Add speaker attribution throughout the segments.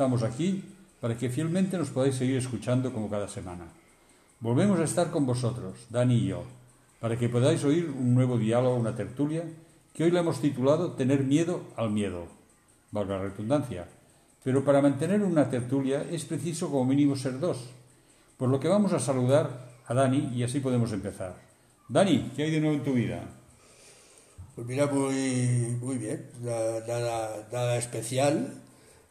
Speaker 1: estamos aquí para que fielmente nos podáis seguir escuchando como cada semana. Volvemos a estar con vosotros, Dani y yo, para que podáis oír un nuevo diálogo, una tertulia, que hoy le hemos titulado Tener miedo al miedo. Valga la redundancia. Pero para mantener una tertulia es preciso como mínimo ser dos. Por lo que vamos a saludar a Dani y así podemos empezar. Dani, ¿qué hay de nuevo en tu vida?
Speaker 2: Pues mira, muy, muy bien, nada, nada, especial,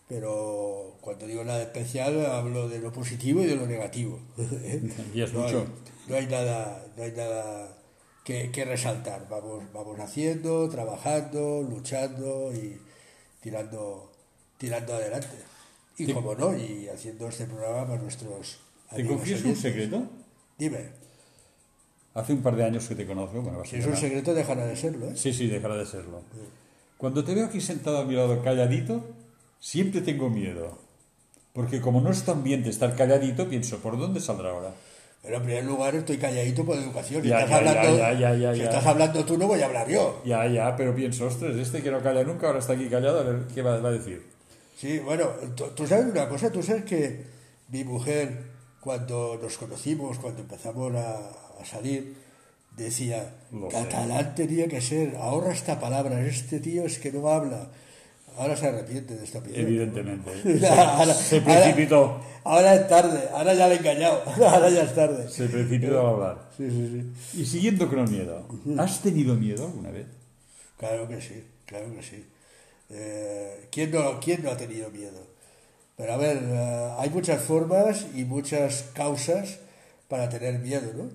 Speaker 2: pero cuando digo nada especial hablo de lo positivo y de lo negativo.
Speaker 1: Y es mucho.
Speaker 2: no hay nada, no hay nada que, que, resaltar. Vamos, vamos haciendo, trabajando, luchando y tirando, tirando adelante. Y como no, y haciendo este programa para nuestros
Speaker 1: ¿Te confieso un secreto?
Speaker 2: Dime.
Speaker 1: Hace un par de años que te conozco. Bueno,
Speaker 2: si es un secreto, dejará de serlo. ¿eh?
Speaker 1: Sí, sí, dejará de serlo. Cuando te veo aquí sentado a mi lado calladito, siempre tengo miedo. Porque como no es tan bien de estar calladito, pienso, ¿por dónde saldrá ahora?
Speaker 2: Pero en primer lugar estoy calladito por educación. Si, estás, hablando, si estás hablando tú, no voy a hablar yo.
Speaker 1: Ya, ya, pero pienso, ostras, este que no calla nunca, ahora está aquí callado, a ver qué va, a decir.
Speaker 2: Sí, bueno, tú sabes una cosa, tú sabes que mi mujer, cuando nos conocimos, cuando empezamos a, a salir, decía, catalán tenía que ser, ahorra esta palabra, este tío es que no habla. Ahora se arrepiente de esta opinión.
Speaker 1: Evidentemente. se, precipitó.
Speaker 2: Ahora, es tarde, ahora ya le he engañado, ahora ya es tarde.
Speaker 1: Se precipitó a hablar.
Speaker 2: Sí, sí,
Speaker 1: sí. Y siguiendo con el miedo, ¿has tenido miedo alguna vez?
Speaker 2: Claro que sí, claro que sí. Eh, ¿quién, no, ¿Quién no ha tenido miedo? Pero a ver, eh, hay muchas formas y muchas causas para tener miedo, ¿no?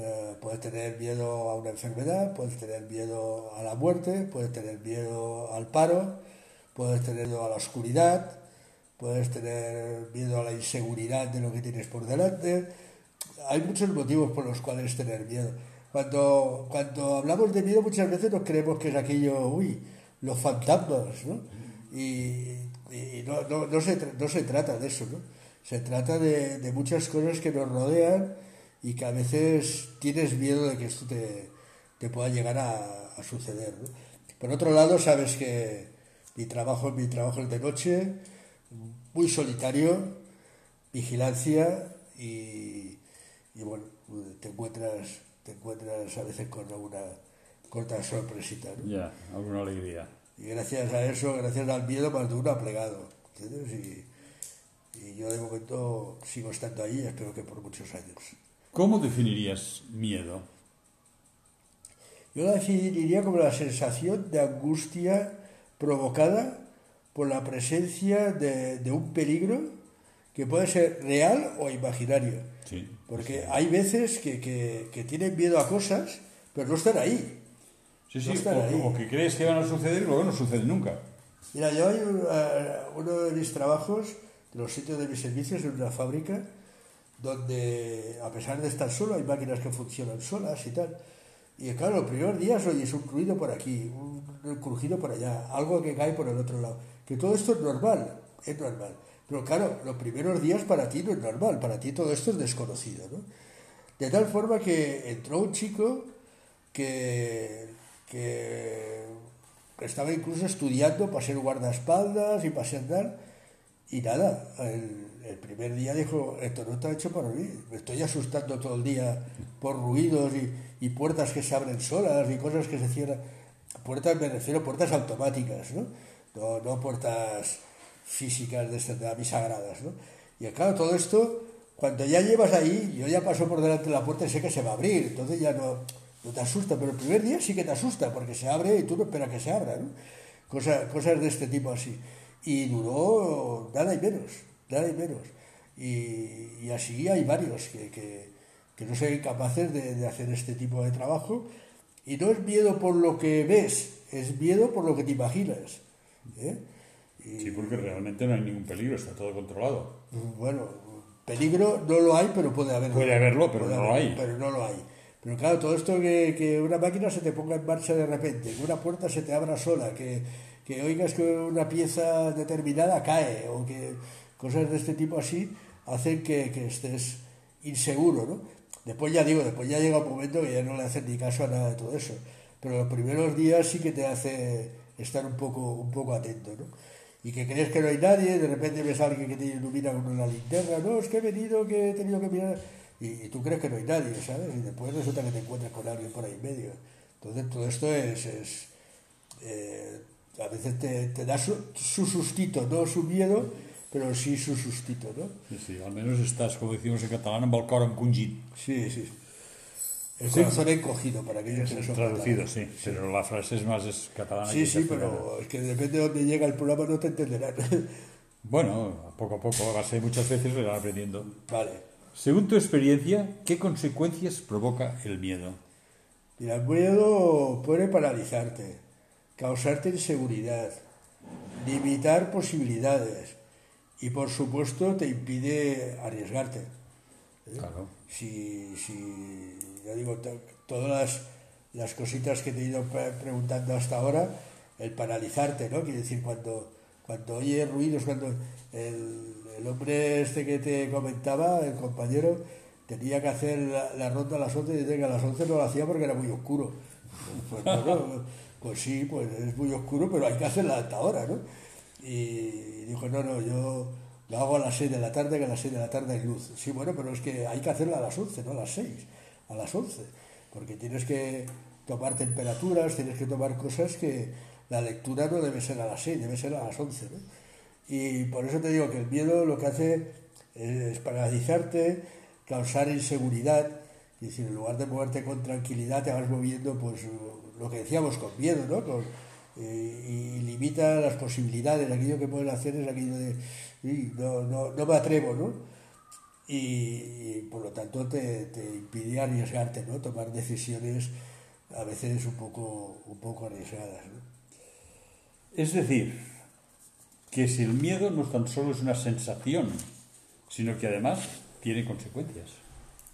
Speaker 2: Eh, puedes tener miedo a una enfermedad, puedes tener miedo a la muerte, puedes tener miedo al paro, puedes tener miedo a la oscuridad, puedes tener miedo a la inseguridad de lo que tienes por delante. Hay muchos motivos por los cuales tener miedo. Cuando, cuando hablamos de miedo muchas veces nos creemos que es aquello, uy, los fantasmas, ¿no? Y, no, no, se, no se trata de eso, ¿no? Se trata de, de muchas cosas que nos rodean y que a veces tienes miedo de que esto te, pueda llegar a, suceder. Por otro lado, sabes que mi trabajo, mi trabajo es de noche, muy solitario, vigilancia y, bueno, te encuentras, te encuentras a veces con alguna corta sorpresita.
Speaker 1: Ya, alguna alegría.
Speaker 2: Y gracias a eso, gracias al miedo, más de uno ha plegado. Y, y yo de momento sigo estando ahí, espero que por muchos años.
Speaker 1: ¿Cómo definirías miedo?
Speaker 2: Yo la definiría como la sensación de angustia provocada por la presencia de, un peligro que puede ser real o imaginario. Porque hay veces que, tienen miedo a cosas, pero no están ahí.
Speaker 1: Sí, sí, o, que crees que van a suceder y luego no sucede nunca.
Speaker 2: Mira, yo hay eh, uno de mis trabajos, de los sitios de mis servicios en una fábrica, donde a pesar de estar solo hay máquinas que funcionan solas y tal. Y claro, los primeros días oyes un ruido por aquí, un crujido por allá, algo que cae por el otro lado. Que todo esto es normal, es normal. Pero claro, los primeros días para ti no es normal, para ti todo esto es desconocido. ¿no? De tal forma que entró un chico que, que estaba incluso estudiando para ser guardaespaldas y para ser tal, y nada, el primer día dijo, esto no está hecho para mí, me estoy asustando todo el día por ruidos y, puertas que se abren solas y cosas que se cierran. Puertas, me refiero a puertas automáticas, ¿no? No, puertas físicas de, estas, bisagradas, ¿no? Y claro, todo esto, cuando ya llevas ahí, yo ya paso por delante de la puerta y sé que se va a abrir, entonces ya no, no te asusta, pero el primer día sí que te asusta, porque se abre y tú no esperas que se abra, ¿no? cosas de este tipo así. Y duró nada y menos nada y menos. Y, así hay varios que, que, no son capaces de, hacer este tipo de trabajo. Y no es miedo por lo que ves, es miedo por lo que te imaginas. ¿eh?
Speaker 1: sí, porque realmente no hay ningún peligro, está todo controlado.
Speaker 2: Bueno, peligro no lo hay, pero puede haberlo.
Speaker 1: Puede haberlo, pero no lo hay.
Speaker 2: Pero no lo hay. Pero claro, todo esto que, que, una máquina se te ponga en marcha de repente, que una puerta se te abra sola, que, que oigas que una pieza determinada cae, o que cosas de este tipo así hacen que, estés inseguro, ¿no? Después ya digo, después ya llega un momento que ya no le haces ni caso a nada de todo eso. Pero los primeros días sí que te hace estar un poco, un poco atento, ¿no? Y que crees que no hay nadie, de repente ves a alguien que te ilumina con una linterna, no, es que he venido, que he tenido que mirar, y, tú crees que no hay nadie, ¿sabes? Y después resulta que te encuentras con alguien por ahí en medio. Entonces todo esto es, es eh, a veces te, te da su, su, sustito, no su miedo, pero sí su sustito, ¿no?
Speaker 1: Sí, sí, al menos estás, como decimos en catalán, en el cor encongit.
Speaker 2: Sí, sí. El corazón encogido para aquellos que
Speaker 1: Traducido, sí, pero la frase es más es catalana.
Speaker 2: Sí, sí, pero es que depende de dónde llega el programa no te entenderán.
Speaker 1: Bueno, poco a poco, a base muchas veces lo aprendiendo.
Speaker 2: Vale.
Speaker 1: Según tu experiencia, ¿qué consecuencias provoca el miedo?
Speaker 2: Mira, el miedo puede paralizarte, causarte inseguridad, limitar posibilidades y, por supuesto, te impide arriesgarte.
Speaker 1: ¿Eh? Claro.
Speaker 2: Si, si ya digo, todas las, las, cositas que te he ido preguntando hasta ahora, el paralizarte, ¿no? Quiere decir, cuando, cuando oyes ruidos, cuando el, el, hombre este que te comentaba, el compañero, tenía que hacer la, ronda a las 11 y dice que a las 11 no lo hacía porque era muy oscuro. Pues, pues, sí, pues es muy oscuro, pero hay que hacerla hasta ahora, ¿no? Y dijo, no, no, yo lo hago a las 6 de la tarde, que a las 6 de la tarde hay luz. Sí, bueno, pero es que hay que hacerla a las 11, no a las 6 a las 11, porque tienes que tomar temperaturas, tienes que tomar cosas que la lectura no debe ser a las 6, debe ser a las 11. Y por eso te digo que el miedo lo que hace es paralizarte, causar inseguridad, y decir, en lugar de moverte con tranquilidad te vas moviendo, pues lo que decíamos, con miedo, ¿no? Y, limita las posibilidades, aquello que puedes hacer es aquello de, no, no, no me atrevo, ¿no? y, por lo tanto te, te, impide arriesgarte, ¿no? tomar decisiones a veces un poco, un poco arriesgadas.
Speaker 1: Es decir, que si el miedo no tan solo es una sensación, sino que además tiene consecuencias.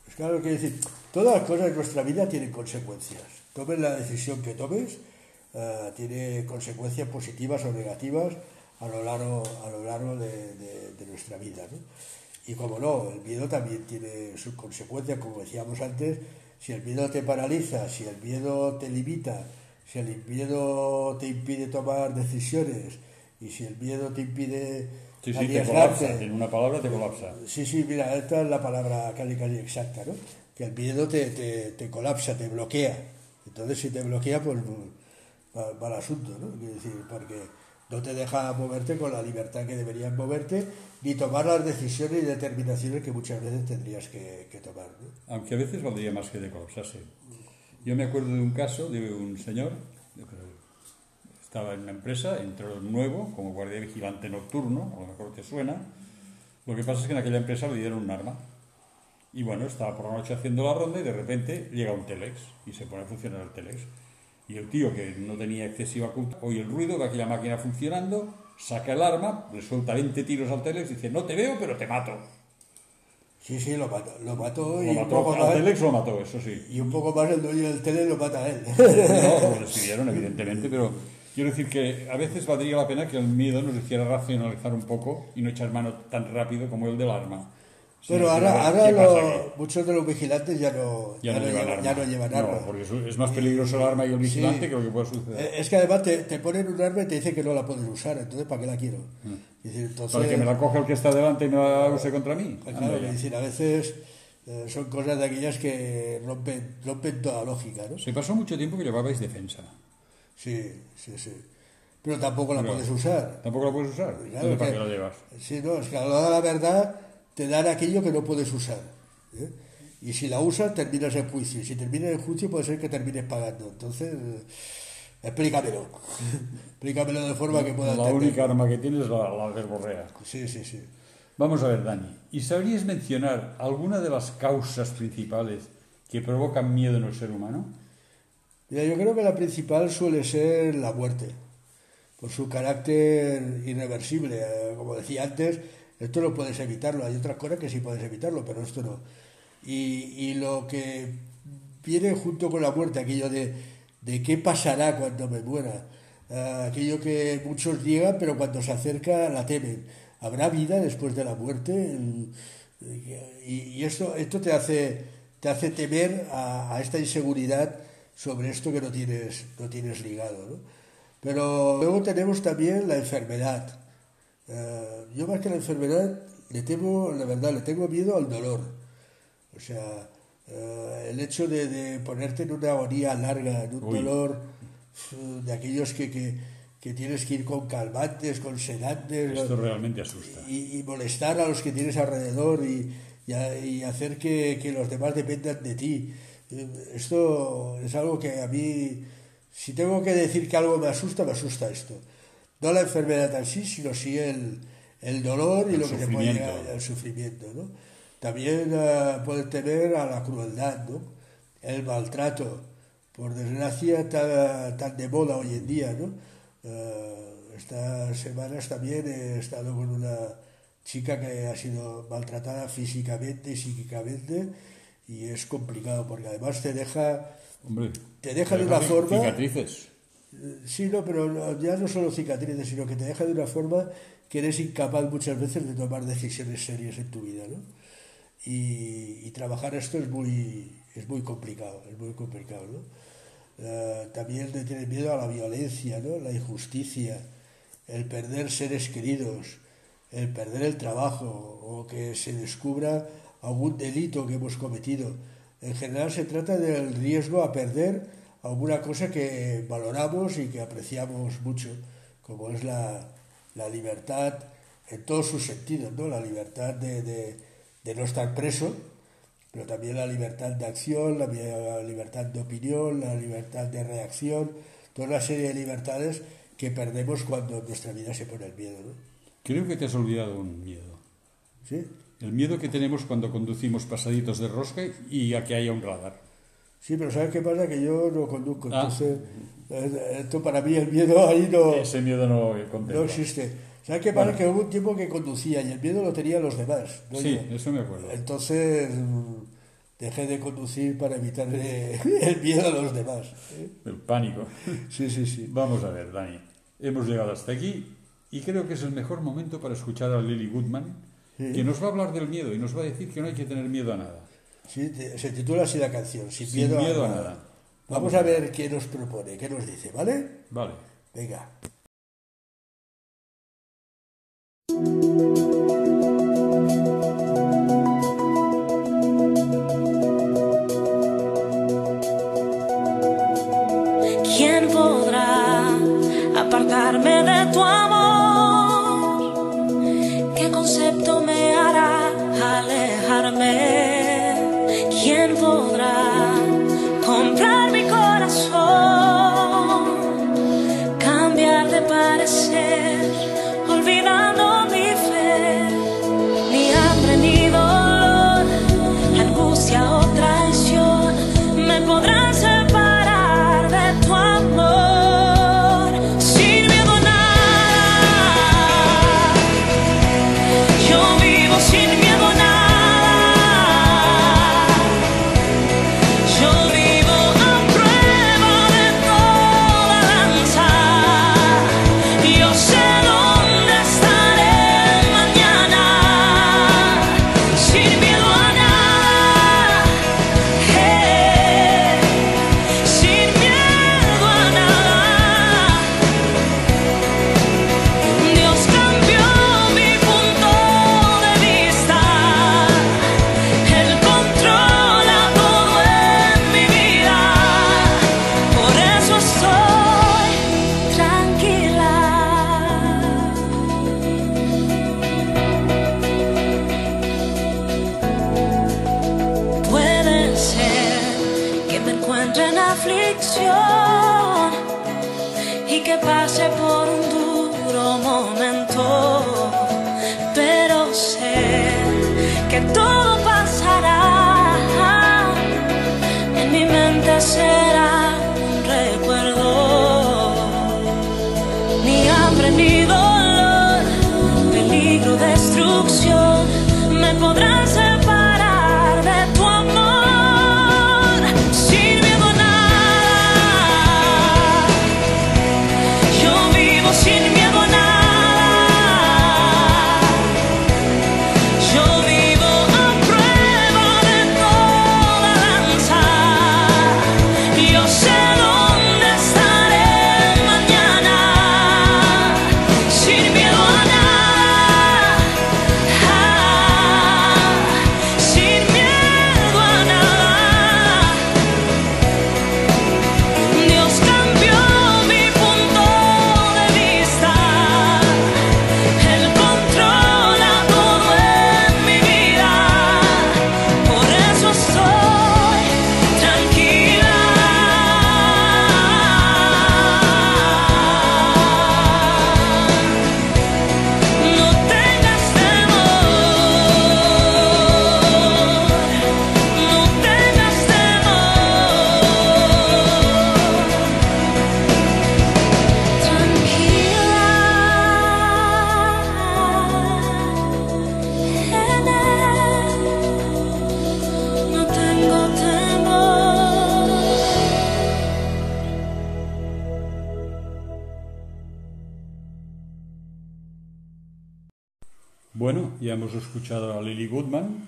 Speaker 2: Es claro que decir, todas las cosas en nuestra vida tienen consecuencias. Tomes la decisión que tomes, uh, tiene consecuencias positivas o negativas a lo largo, a lo largo de, de, de nuestra vida. ¿no? Y como no, el miedo también tiene sus consecuencias, como decíamos antes, si el miedo te paraliza, si el miedo te limita, si el miedo te impide tomar decisiones y si el miedo te impide
Speaker 1: sí, sí, te colapsa, en una palabra te colapsa.
Speaker 2: Sí, sí, mira, esta es la palabra casi casi exacta, ¿no? Que el miedo te, te, colapsa, te bloquea. Entonces si te bloquea, pues va el asunto, ¿no? Quiero decir, porque no te deja moverte con la libertad que deberías moverte, ni tomar las decisiones y determinaciones que muchas veces tendrías que, tomar.
Speaker 1: Aunque a veces valdría más que de colapsarse. Yo me acuerdo de un caso de un señor, estaba en una empresa, entró nuevo como guardia vigilante nocturno, a lo mejor te suena. Lo que pasa es que en aquella empresa le dieron un arma. Y bueno, estaba por la noche haciendo la ronda y de repente llega un telex y se pone a funcionar el telex. Y el tío, que no tenía excesiva culpa, oye el ruido de aquella máquina funcionando, saca el arma, le suelta 20 tiros al Telex y dice, no te veo, pero te mato.
Speaker 2: Sí, sí, lo mató, lo mató
Speaker 1: y un poco más, Telex lo mató, eso sí.
Speaker 2: Y un poco más el dueño del Telex lo mata a él.
Speaker 1: No, lo despidieron, evidentemente, pero quiero decir que a veces valdría la pena que el miedo nos hiciera racionalizar un poco y no echar mano tan rápido como el del arma.
Speaker 2: Pero ahora, ahora muchos de los vigilantes ya no,
Speaker 1: ya, no, llevan, arma.
Speaker 2: Ya no llevan arma.
Speaker 1: No, porque es más peligroso el arma y el vigilante que lo que puede suceder.
Speaker 2: Eh, es que además te, te, ponen un arma y te dicen que no la puedes usar, entonces ¿para qué la quiero?
Speaker 1: Mm. entonces, ¿Para que me la coge el que está delante y no la use contra mí?
Speaker 2: Claro, decir, a veces eh, son cosas de aquellas que rompen, rompen toda lógica. ¿no?
Speaker 1: Se pasó mucho tiempo que llevabais defensa.
Speaker 2: Sí, sí, sí. Pero tampoco la puedes usar.
Speaker 1: ¿Tampoco la puedes usar? Claro, ¿Para qué la llevas?
Speaker 2: Sí, no, es que a la verdad te dan aquello que no puedes usar. ¿eh? Y si la usas, terminas en juicio. Y si terminas en juicio, puede ser que termines pagando. Entonces, explícamelo. explícamelo de forma que pueda
Speaker 1: La única arma que tienes es la, la borrea.
Speaker 2: Sí, sí, sí.
Speaker 1: Vamos a ver, Dani. ¿Y sabrías mencionar alguna de las causas principales que provocan miedo en el ser humano?
Speaker 2: Mira, yo creo que la principal suele ser la muerte, por su carácter irreversible. Eh, como decía antes, esto no puedes evitarlo, hay otras cosas que sí puedes evitarlo, pero esto no. Y, lo que viene junto con la muerte, aquello de, qué pasará cuando me muera, ah, aquello que muchos llegan, pero cuando se acerca la temen. ¿Habrá vida después de la muerte? Y, esto, esto te, hace, te hace temer a, esta inseguridad sobre esto que no tienes, no tienes ligado. ¿no? Pero luego tenemos también la enfermedad. Eh, yo más que la enfermedad le temo, la verdad, le tengo miedo al dolor. O sea, eh, el hecho de, ponerte en una agonía larga, en un dolor eh, de aquellos que, que, tienes que ir con calmantes, con sedantes.
Speaker 1: Esto realmente asusta.
Speaker 2: Y, molestar a los que tienes alrededor y, y, hacer que, que, los demás dependan de ti. Esto es algo que a mí si tengo que decir que algo me asusta, me asusta esto. No la enfermedad en sí, sino sí el, el dolor y lo que te puede llegar al sufrimiento. ¿no? También uh, puede tener a la crueldad, ¿no? el maltrato, por desgracia tan, tan de moda hoy en día. ¿no? Uh, estas semanas también he estado con una chica que ha sido maltratada físicamente y psíquicamente y es complicado porque además te deja
Speaker 1: Hombre,
Speaker 2: te deja de una forma...
Speaker 1: Cicatrices.
Speaker 2: Sí, no, pero ya no solo cicatrices, sino que te deja de una forma que eres incapaz muchas veces de tomar decisiones serias en tu vida, ¿no? Y, trabajar esto es muy, es muy complicado, es muy complicado, ¿no? Eh, también te tiene miedo a la violencia, ¿no? La injusticia, el perder seres queridos, el perder el trabajo o que se descubra algún delito que hemos cometido en general se trata del riesgo a perder alguna cosa que valoramos y que apreciamos mucho, como es la, libertad en todos sus sentidos, ¿no? la libertad de, no estar preso, pero también la libertad de acción, la, libertad de opinión, la libertad de reacción, toda una serie de libertades que perdemos cuando nuestra vida se pone el miedo. ¿no?
Speaker 1: Creo que te has olvidado un miedo.
Speaker 2: ¿Sí?
Speaker 1: El miedo que tenemos cuando conducimos pasaditos de rosca y a que haya un radar.
Speaker 2: Sí, pero ¿sabes qué pasa? Que yo no conduzco, ah. entonces eh, esto para mí el miedo ahí no...
Speaker 1: Ese miedo no
Speaker 2: No existe. ¿Sabes qué pasa? Que hubo un tiempo que conducía y el miedo lo tenían los demás.
Speaker 1: sí, eso me acuerdo.
Speaker 2: Entonces dejé de conducir para evitar el miedo a los demás. ¿eh?
Speaker 1: El pánico.
Speaker 2: Sí, sí, sí.
Speaker 1: Vamos a ver, Dani. Hemos llegado hasta aquí y creo que es el mejor momento para escuchar a Lily Goodman que nos va a hablar del miedo y nos va a decir que no hay que tener miedo a nada.
Speaker 2: Sí, se titula así la canción, Sin, miedo, a, nada. Vamos, a ver qué nos propone, qué nos dice, ¿vale?
Speaker 1: Vale.
Speaker 2: Venga.
Speaker 1: Oh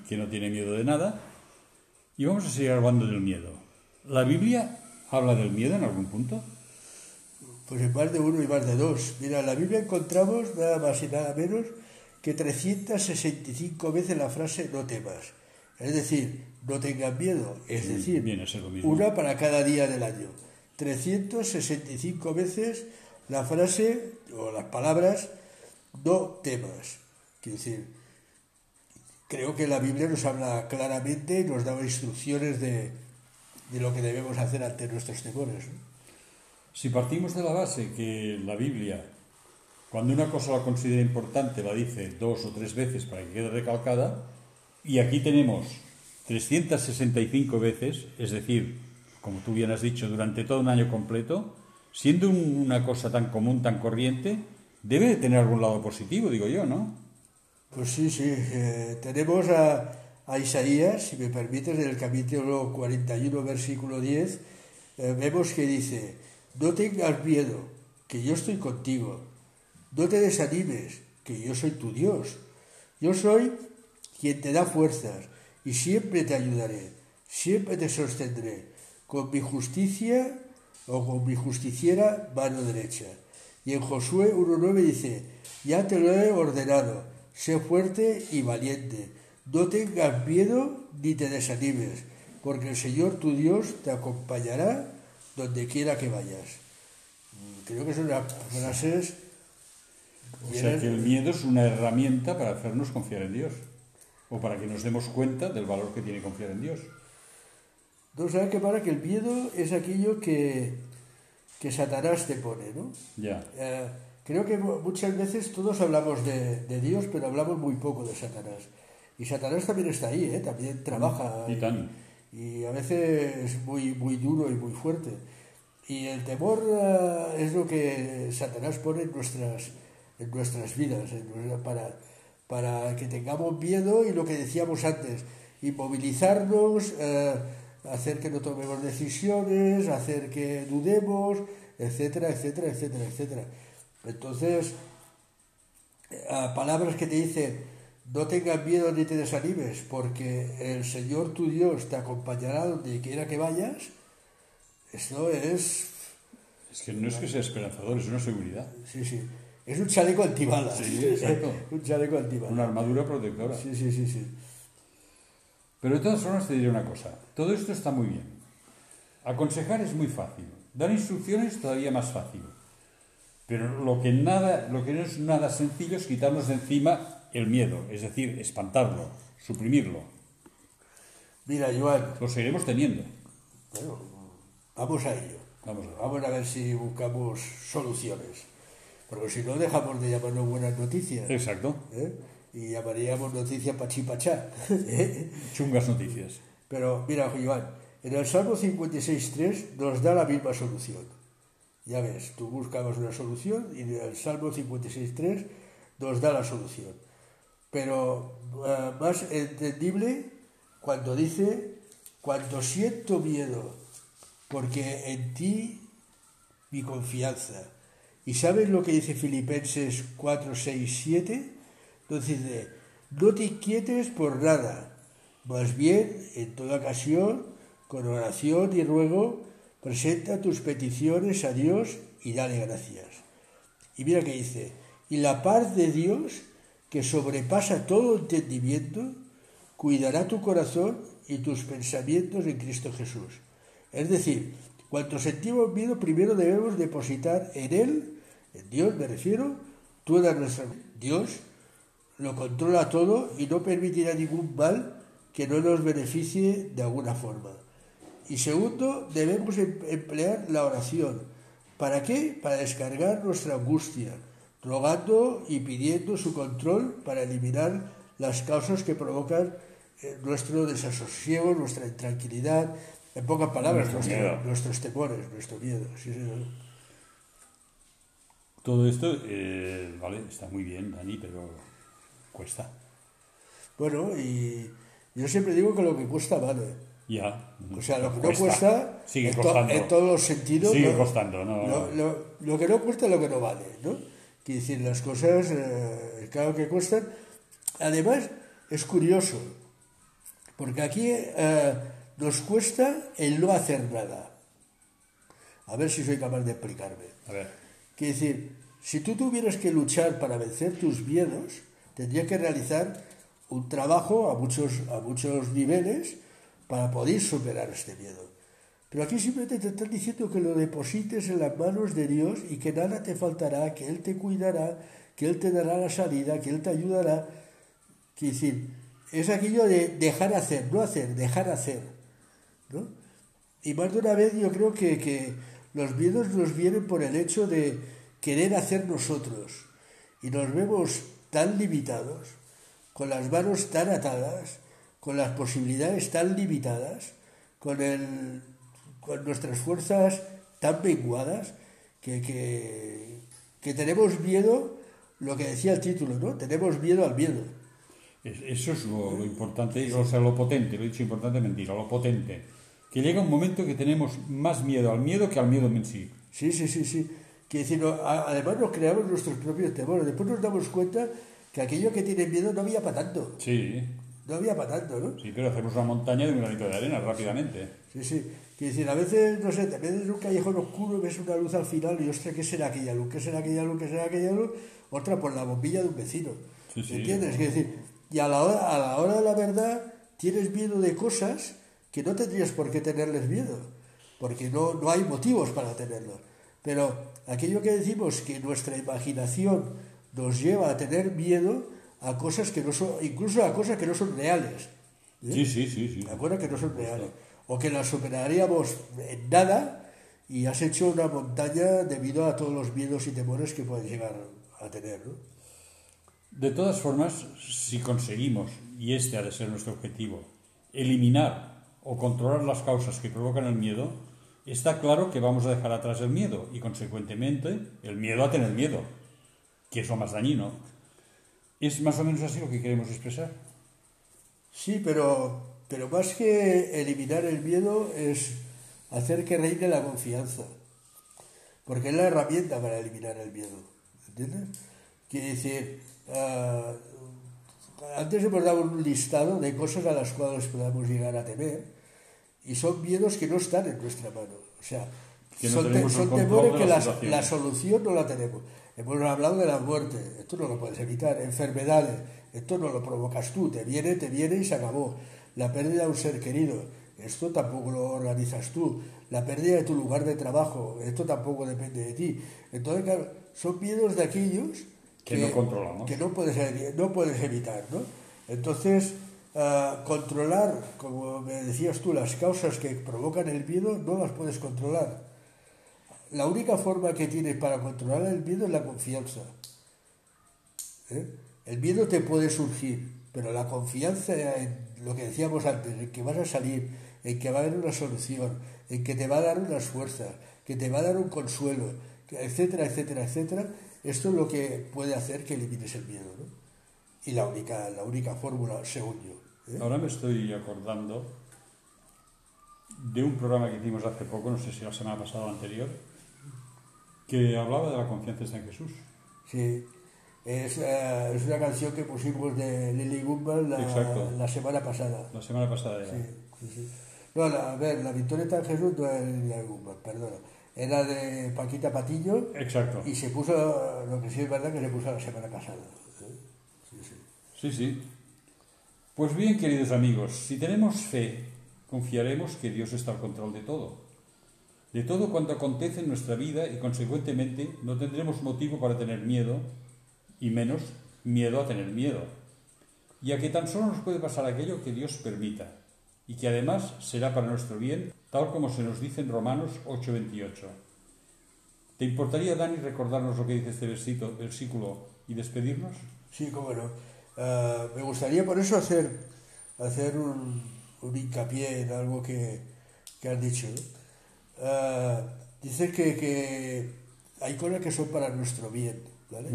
Speaker 1: que no tiene miedo de nada, y vamos a seguir hablando del miedo. ¿La Biblia habla del miedo en algún punto?
Speaker 2: Pues en más de uno y más de dos. Mira, en la Biblia encontramos nada más y nada menos que 365 veces la frase no temas. Es decir, no tengas miedo. Es decir,
Speaker 1: viene a ser lo mismo.
Speaker 2: una para cada día del año. 365 veces la frase o las palabras no temas. Quiero decir, creo que la Biblia nos habla claramente y nos da instrucciones de, de lo que debemos hacer ante nuestros temores.
Speaker 1: Si partimos de la base que la Biblia, cuando una cosa la considera importante, la dice dos o tres veces para que quede recalcada, y aquí tenemos 365 veces, es decir, como tú bien has dicho, durante todo un año completo, siendo un- una cosa tan común, tan corriente, debe de tener algún lado positivo, digo yo, ¿no?
Speaker 2: Pues sí, sí. eh, tenemos a, a Isaías, si me permites, en el capítulo 41, versículo 10, eh, vemos que dice, no tengas miedo, que yo estoy contigo. No te desanimes, que yo soy tu Dios. Yo soy quien te da fuerzas y siempre te ayudaré, siempre te sostendré, con mi justicia o con mi justiciera mano derecha. Y en Josué 1.9 dice, ya te lo he ordenado, sé fuerte y valiente, no tengas miedo ni te desanimes, porque el Señor tu Dios te acompañará donde quiera que vayas. Mm, Creo que son unas frases
Speaker 1: O sea
Speaker 2: llenas-
Speaker 1: que el miedo es una herramienta para hacernos confiar en Dios, o para que nos demos cuenta del valor que tiene confiar en Dios.
Speaker 2: No sabes que para que el miedo es aquello que, que Satanás te pone, ¿no?
Speaker 1: Ya,
Speaker 2: Eh, creo que mu- muchas veces todos hablamos de, de Dios, pero hablamos muy poco de Satanás. Y Satanás también está ahí, ¿eh? también trabaja.
Speaker 1: y tan.
Speaker 2: y a veces es muy, muy duro y muy fuerte. Y el temor eh, es lo que Satanás pone en nuestras, en nuestras vidas, en nuestra- para, para que tengamos miedo y lo que decíamos antes, inmovilizarnos, eh, hacer que no tomemos decisiones, hacer que dudemos, etcétera, etcétera, etcétera, etcétera. Entonces, a palabras que te dicen no tengas miedo ni te desanimes porque el Señor tu Dios te acompañará donde quiera que vayas esto es
Speaker 1: Es que no es que sea esperanzador, es una seguridad,
Speaker 2: sí sí es un chaleco antibalas
Speaker 1: Sí, exacto.
Speaker 2: un chaleco antibalas
Speaker 1: una armadura protectora.
Speaker 2: sí sí sí sí
Speaker 1: Pero de todas formas te diré una cosa, todo esto está muy bien. Aconsejar es muy fácil, dar instrucciones todavía más fácil. Pero lo que, nada, lo que no es nada sencillo es quitarnos de encima el miedo, es decir, espantarlo, suprimirlo.
Speaker 2: mira Joan
Speaker 1: Lo seguiremos teniendo.
Speaker 2: bueno, vamos a ello
Speaker 1: Vamos a ver.
Speaker 2: vamos a ver si buscamos soluciones porque si no dejamos de llamarnos buenas noticias
Speaker 1: Exacto.
Speaker 2: ¿eh? y llamaríamos noticias pachí pachá ¿eh?
Speaker 1: Chungas noticias.
Speaker 2: Pero mira, Joan, en el Salmo 56.3 nos da la misma solución. Ya ves, tú buscabas una solución y el Salmo 56.3 nos da la solución. Pero eh, más entendible cuando dice, cuando siento miedo, porque en ti mi confianza. ¿Y sabes lo que dice Filipenses 4, 6, 7? Entonces dice, no te inquietes por nada, más bien, en toda ocasión, con oración y ruego, presenta tus peticiones a Dios y dale gracias. Y mira que dice, y la paz de Dios, que sobrepasa todo entendimiento, cuidará tu corazón y tus pensamientos en Cristo Jesús. Es decir, cuando sentimos miedo, primero debemos depositar en Él, en Dios me refiero, toda nuestra... Dios lo controla todo y no permitirá ningún mal que no nos beneficie de alguna forma. Y segundo, debemos em- emplear la oración. ¿Para qué? Para descargar nuestra angustia, rogando y pidiendo su control para eliminar las causas que provocan eh, nuestro desasosiego, nuestra intranquilidad, en pocas palabras,
Speaker 1: Nuestro
Speaker 2: nuestro-
Speaker 1: miedo.
Speaker 2: nuestros temores, nuestro miedo. Sí.
Speaker 1: Todo esto, eh, vale, está muy bien, Dani, pero cuesta.
Speaker 2: Bueno, y yo siempre digo que lo que cuesta vale.
Speaker 1: Ya.
Speaker 2: O sea, lo que no
Speaker 1: Cuesta.
Speaker 2: cuesta,
Speaker 1: Sigue
Speaker 2: en, to-
Speaker 1: costando.
Speaker 2: en todos los sentidos,
Speaker 1: Sigue
Speaker 2: ¿no?
Speaker 1: costando, no.
Speaker 2: Lo, lo- lo que no cuesta es lo que no vale, ¿no? Quiere decir, las cosas, eh, claro que cuestan, además, es curioso, porque aquí eh, nos cuesta el no hacer nada. A ver si soy capaz de explicarme.
Speaker 1: A ver.
Speaker 2: Quiere decir, si tú tuvieras que luchar para vencer tus miedos, tendrías que realizar un trabajo a muchos, a muchos niveles para poder superar este miedo. Pero aquí simplemente te están diciendo que lo deposites en las manos de Dios y que nada te faltará, que Él te cuidará, que Él te dará la salida, que Él te ayudará. Quiere decir, es aquello de dejar hacer, no hacer, dejar hacer. ¿no? Y más de una vez yo creo que, que los miedos nos vienen por el hecho de querer hacer nosotros. Y nos vemos tan limitados, con las manos tan atadas, con las posibilidades tan limitadas, con, el, con nuestras fuerzas tan menguadas, que, que, que tenemos miedo, lo que decía el título, ¿no? Tenemos miedo al miedo.
Speaker 1: Es- Eso es lo, lo importante, o sea, lo potente, lo he dicho importante, mentira, lo potente. Que llega un momento que tenemos más miedo al miedo que al miedo en sí.
Speaker 2: Sí, sí, sí, sí. Que decir, no, además nos creamos nuestros propios temores. Después nos damos cuenta que aquello que tiene miedo no había para tanto.
Speaker 1: Sí,
Speaker 2: No había para tanto, ¿no?
Speaker 1: sí, pero hacemos una montaña de un granito de arena rápidamente.
Speaker 2: Sí, sí. Que decir, a veces, no sé, te metes en un callejón oscuro, ves una luz al final y, ostras, ¿qué será aquella luz? ¿Qué será aquella luz? ¿Qué será aquella luz? Otra, por la bombilla de un vecino.
Speaker 1: Sí, sí.
Speaker 2: ¿Entiendes? Que decir, y a la, hora, a la hora de la verdad tienes miedo de cosas que no tendrías por qué tenerles miedo, porque no, no hay motivos para tenerlos. Pero aquello que decimos que nuestra imaginación nos lleva a tener miedo a cosas que no son, incluso a cosas que no son reales. ¿eh?
Speaker 1: Sí, sí, sí, sí.
Speaker 2: ¿De acuerdo? Que no son reales. O que las superaríamos en nada y has hecho una montaña debido a todos los miedos y temores que puedes llegar a tener, ¿no?
Speaker 1: De todas formas, si conseguimos, y este ha de ser nuestro objetivo, eliminar o controlar las causas que provocan el miedo, está claro que vamos a dejar atrás el miedo y, consecuentemente, el miedo a tener miedo, que es lo más dañino. ¿Es más o menos así lo que queremos expresar?
Speaker 2: Sí, pero, pero más que eliminar el miedo es hacer que reine la confianza. Porque es la herramienta para eliminar el miedo. ¿Entiendes? Quiere decir, ah, antes hemos dado un listado de cosas a las cuales podamos llegar a temer y son miedos que no están en nuestra mano. O sea,
Speaker 1: Que no
Speaker 2: son, te- son temores que
Speaker 1: la
Speaker 2: la solución no la tenemos. Hemos hablado de la muerte, esto no lo puedes evitar. Enfermedades, esto no lo provocas tú, te viene, te viene y se acabó. La pérdida de un ser querido, esto tampoco lo organizas tú. La pérdida de tu lugar de trabajo, esto tampoco depende de ti. Entonces, claro, son miedos de aquellos
Speaker 1: Que no controlamos.
Speaker 2: que no puedes, no puedes evitar, ¿no? Entonces, ah, controlar, como me decías tú, las causas que provocan el miedo no las puedes controlar. La única forma que tienes para controlar el miedo es la confianza. ¿eh? El miedo te puede surgir, pero la confianza en lo que decíamos antes, en que vas a salir, en que va a haber una solución, en que te va a dar unas fuerzas, que te va a dar un consuelo, etcétera, etcétera, etcétera, esto es lo que puede hacer que elimines el miedo. ¿no? Y la única, la única fórmula, según yo. ¿eh?
Speaker 1: Ahora me estoy acordando de un programa que hicimos hace poco, no sé si la semana pasada o anterior, que hablaba de la confianza en Jesús.
Speaker 2: Sí. Es, eh, es una canción que pusimos de Lily
Speaker 1: Exacto.
Speaker 2: la, la semana pasada.
Speaker 1: La semana pasada era.
Speaker 2: Sí, sí, sí. No, la- a ver, la victoria está en Jesús no es Lily Gumble, perdona. Era de Paquita Patillo
Speaker 1: Exacto.
Speaker 2: y se puso, lo que sí es verdad que se puso la semana pasada. ¿eh? Sí, sí.
Speaker 1: Sí, sí. Pues bien, queridos amigos, si tenemos fe, confiaremos que Dios está al control de todo. De todo cuanto acontece en nuestra vida y consecuentemente no tendremos motivo para tener miedo y menos miedo a tener miedo. Y a que tan solo nos puede pasar aquello que Dios permita y que además será para nuestro bien, tal como se nos dice en Romanos 8:28. ¿Te importaría, Dani, recordarnos lo que dice este versículo y despedirnos?
Speaker 2: Sí, cómo no. Ah, me gustaría por eso hacer, hacer un, un hincapié en algo que, que has dicho. Dices que, que hay cosas que son para nuestro bien, ¿vale?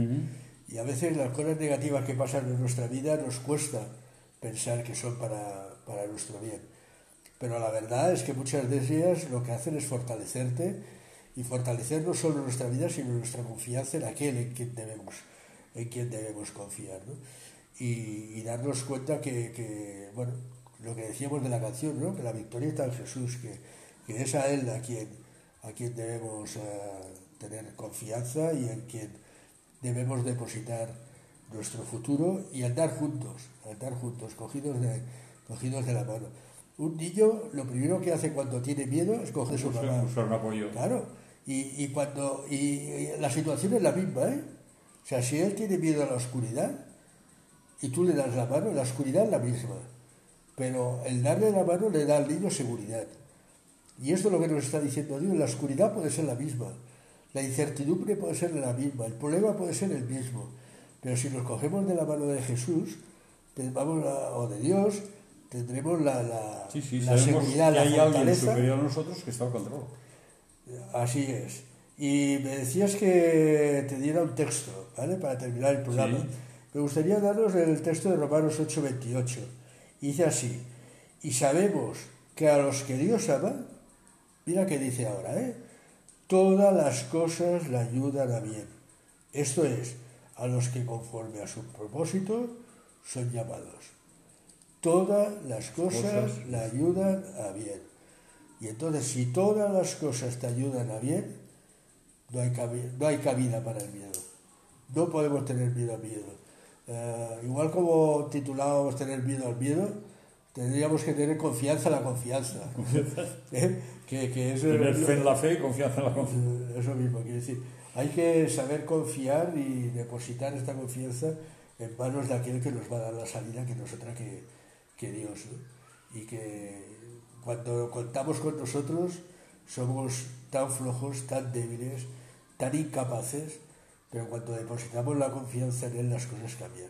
Speaker 2: Y a veces las cosas negativas que pasan en nuestra vida nos cuesta pensar que son para, para nuestro bien. Pero la verdad es que muchas de ellas lo que hacen es fortalecerte y fortalecer no solo nuestra vida, sino nuestra confianza en aquel en quien debemos, en quien debemos confiar. ¿no? y, y darnos cuenta que, que, bueno, lo que decíamos de la canción, ¿no? que la victoria está en Jesús, que, que es a Él a quien, a quien debemos eh, tener confianza y en quien debemos depositar nuestro futuro y andar juntos, andar juntos, cogidos de, cogidos de la mano. Un niño lo primero que hace cuando tiene miedo es coger su
Speaker 1: apoyo.
Speaker 2: Claro, y, y cuando y, y la situación es la misma, ¿eh? O sea, si él tiene miedo a la oscuridad y tú le das la mano, la oscuridad es la misma, pero el darle la mano le da al niño seguridad. Y esto es lo que nos está diciendo Dios, la oscuridad puede ser la misma, la incertidumbre puede ser la misma, el problema puede ser el mismo, pero si nos cogemos de la mano de Jesús, vamos a- o de Dios, tendremos la, la,
Speaker 1: Sí, sí,
Speaker 2: la seguridad,
Speaker 1: que
Speaker 2: la
Speaker 1: hay alguien
Speaker 2: fortaleza.
Speaker 1: superior a nosotros que está al control.
Speaker 2: Así es. Y me decías que te diera un texto, ¿vale? Para terminar el programa.
Speaker 1: Sí.
Speaker 2: Me gustaría daros el texto de Romanos 8:28. Dice así, y sabemos que a los que Dios ama, mira que dice ahora, ¿eh? Todas las cosas le ayudan a bien. Esto es, a los que conforme a su propósito son llamados. Todas las cosas
Speaker 1: Cosas.
Speaker 2: le ayudan a bien. Y entonces, si todas las cosas te ayudan a bien, no hay, cabi- no hay cabida para el miedo. No podemos tener miedo al miedo. Eh, igual como titulábamos tener miedo al miedo, tendríamos que tener confianza en la confianza. ¿Eh? Que, que es
Speaker 1: Tener fe en la fe y confianza en la confianza.
Speaker 2: Eso mismo, quiero decir, hay que saber confiar y depositar esta confianza en manos de aquel que nos va a dar la salida, que no es otra que, que Dios. ¿no? Y que cuando contamos con nosotros somos tan flojos, tan débiles, tan incapaces, pero cuando depositamos la confianza en Él las cosas cambian,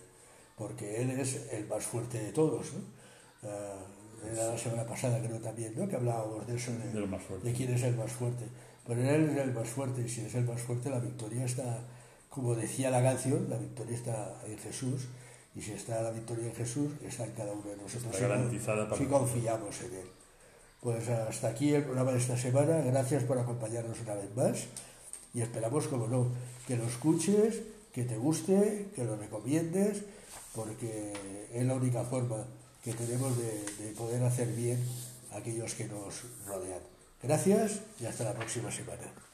Speaker 2: porque Él es el más fuerte de todos. ¿no? Era la semana pasada creo también, ¿no? que hablábamos de eso, de, de quién es el más fuerte. Pero Él es el más fuerte y si es el más fuerte la victoria está, como decía la canción, la victoria está en Jesús y si está la victoria en Jesús está en cada uno de nosotros.
Speaker 1: Está
Speaker 2: si,
Speaker 1: garantizada para
Speaker 2: si confiamos en Él. Pues hasta aquí el programa de esta semana. Gracias por acompañarnos una vez más y esperamos, como no, que lo escuches, que te guste, que lo recomiendes, porque es la única forma que tenemos de, de poder hacer bien a aquellos que nos rodean. Gracias y hasta la próxima semana.